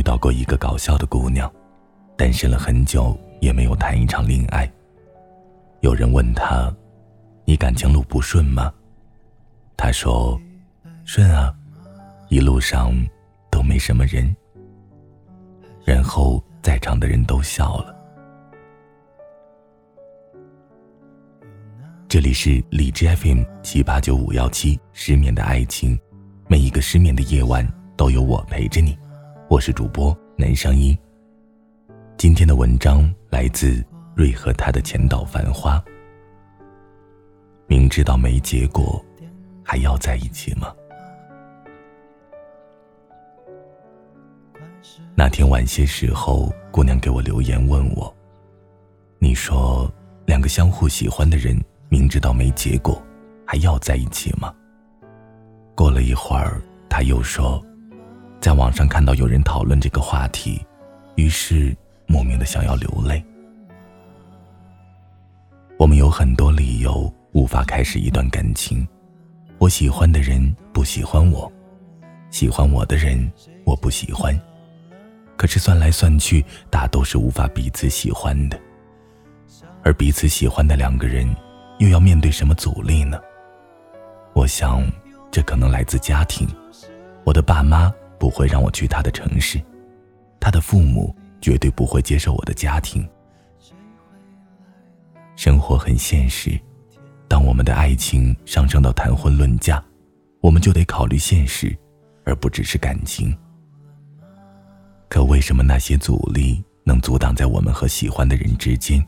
遇到过一个搞笑的姑娘，单身了很久也没有谈一场恋爱。有人问她：“你感情路不顺吗？”她说：“顺啊，一路上都没什么人。”然后在场的人都笑了。这里是李智 FM 七八九五幺七，失眠的爱情，每一个失眠的夜晚。都有我陪着你，我是主播南声音。今天的文章来自瑞和他的前岛繁花。明知道没结果，还要在一起吗？那天晚些时候，姑娘给我留言问我：“你说两个相互喜欢的人，明知道没结果，还要在一起吗？”过了一会儿，他又说。在网上看到有人讨论这个话题，于是莫名的想要流泪。我们有很多理由无法开始一段感情，我喜欢的人不喜欢我，喜欢我的人我不喜欢，可是算来算去，大都是无法彼此喜欢的。而彼此喜欢的两个人，又要面对什么阻力呢？我想，这可能来自家庭，我的爸妈。不会让我去他的城市，他的父母绝对不会接受我的家庭。生活很现实，当我们的爱情上升到谈婚论嫁，我们就得考虑现实，而不只是感情。可为什么那些阻力能阻挡在我们和喜欢的人之间？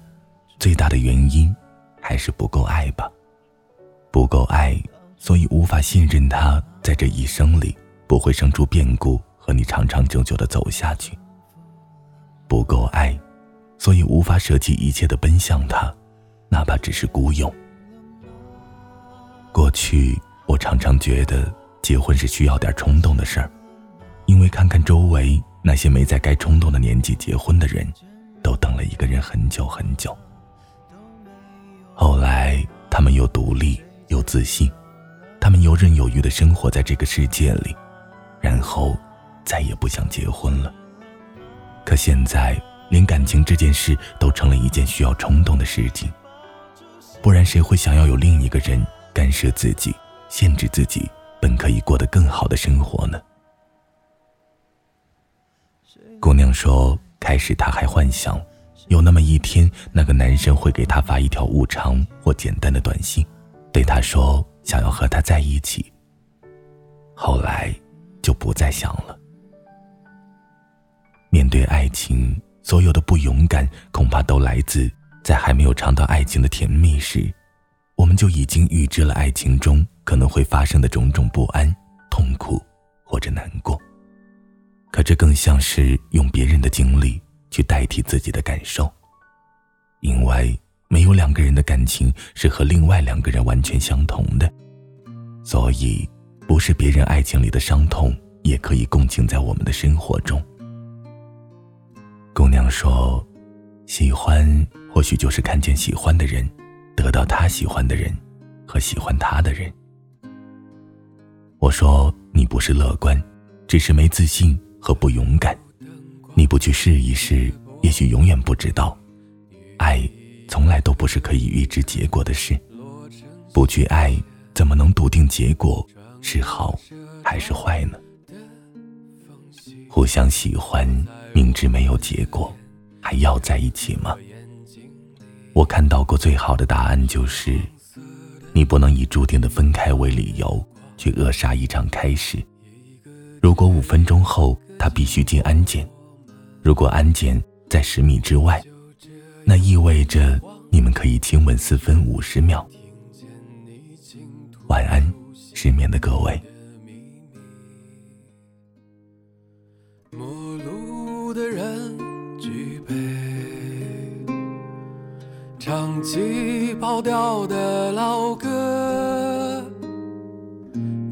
最大的原因还是不够爱吧？不够爱，所以无法信任他在这一生里。不会生出变故和你长长久久的走下去。不够爱，所以无法舍弃一切的奔向他，哪怕只是孤勇。过去我常常觉得结婚是需要点冲动的事儿，因为看看周围那些没在该冲动的年纪结婚的人，都等了一个人很久很久。后来他们又独立又自信，他们游刃有余的生活在这个世界里。然后，再也不想结婚了。可现在，连感情这件事都成了一件需要冲动的事情。不然，谁会想要有另一个人干涉自己、限制自己本可以过得更好的生活呢？姑娘说，开始她还幻想，有那么一天，那个男生会给她发一条无常或简单的短信，对她说想要和她在一起。后来。就不再想了。面对爱情，所有的不勇敢，恐怕都来自在还没有尝到爱情的甜蜜时，我们就已经预知了爱情中可能会发生的种种不安、痛苦或者难过。可这更像是用别人的经历去代替自己的感受，因为没有两个人的感情是和另外两个人完全相同的，所以。不是别人爱情里的伤痛，也可以共情在我们的生活中。姑娘说：“喜欢或许就是看见喜欢的人，得到他喜欢的人，和喜欢他的人。”我说：“你不是乐观，只是没自信和不勇敢。你不去试一试，也许永远不知道。爱从来都不是可以预知结果的事。不去爱，怎么能笃定结果？”是好还是坏呢？互相喜欢，明知没有结果，还要在一起吗？我看到过最好的答案就是：你不能以注定的分开为理由去扼杀一场开始。如果五分钟后他必须进安检，如果安检在十米之外，那意味着你们可以亲吻四分五十秒。晚安。失眠的各位。陌路的人举杯，唱起跑调的老歌，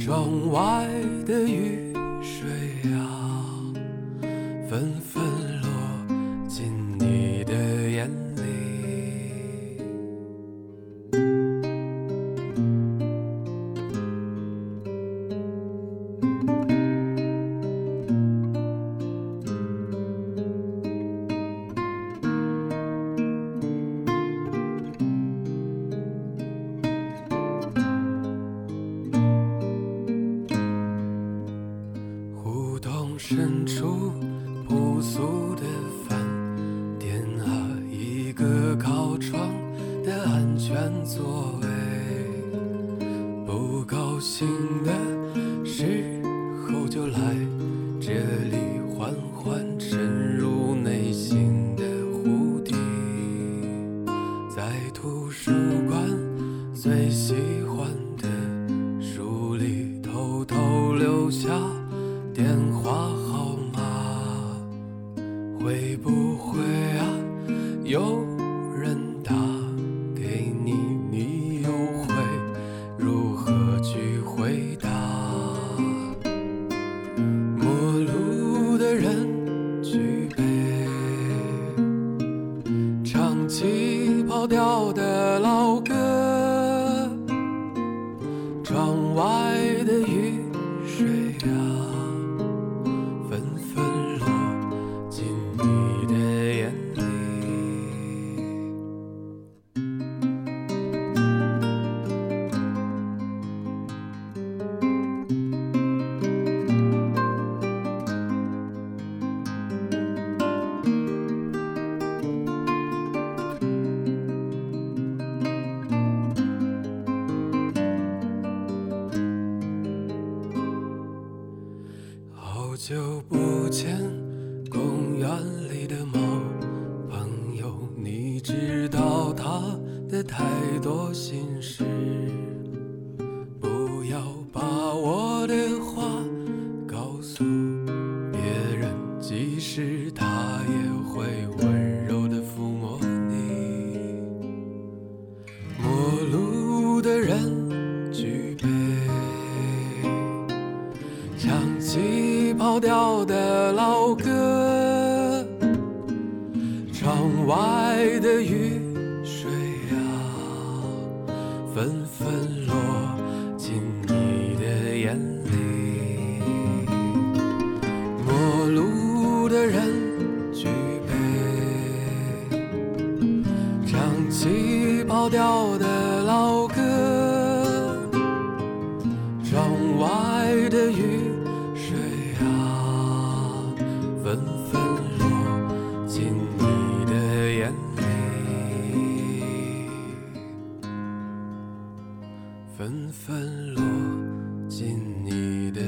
窗外的雨水啊，纷纷窗的安全座位。不高兴的时候就来这里缓缓沉入内心的湖底，在图书馆最喜欢的书里偷偷留下电话号码，会不会啊？有起跑调的老歌，窗外太多心事。不要把我的话告诉别人，即使他也会温柔地抚摸你。陌路的人举杯。唱起跑调的纷落进你的眼里。陌路的人举杯，唱起跑调的老歌。窗外的雨落进你的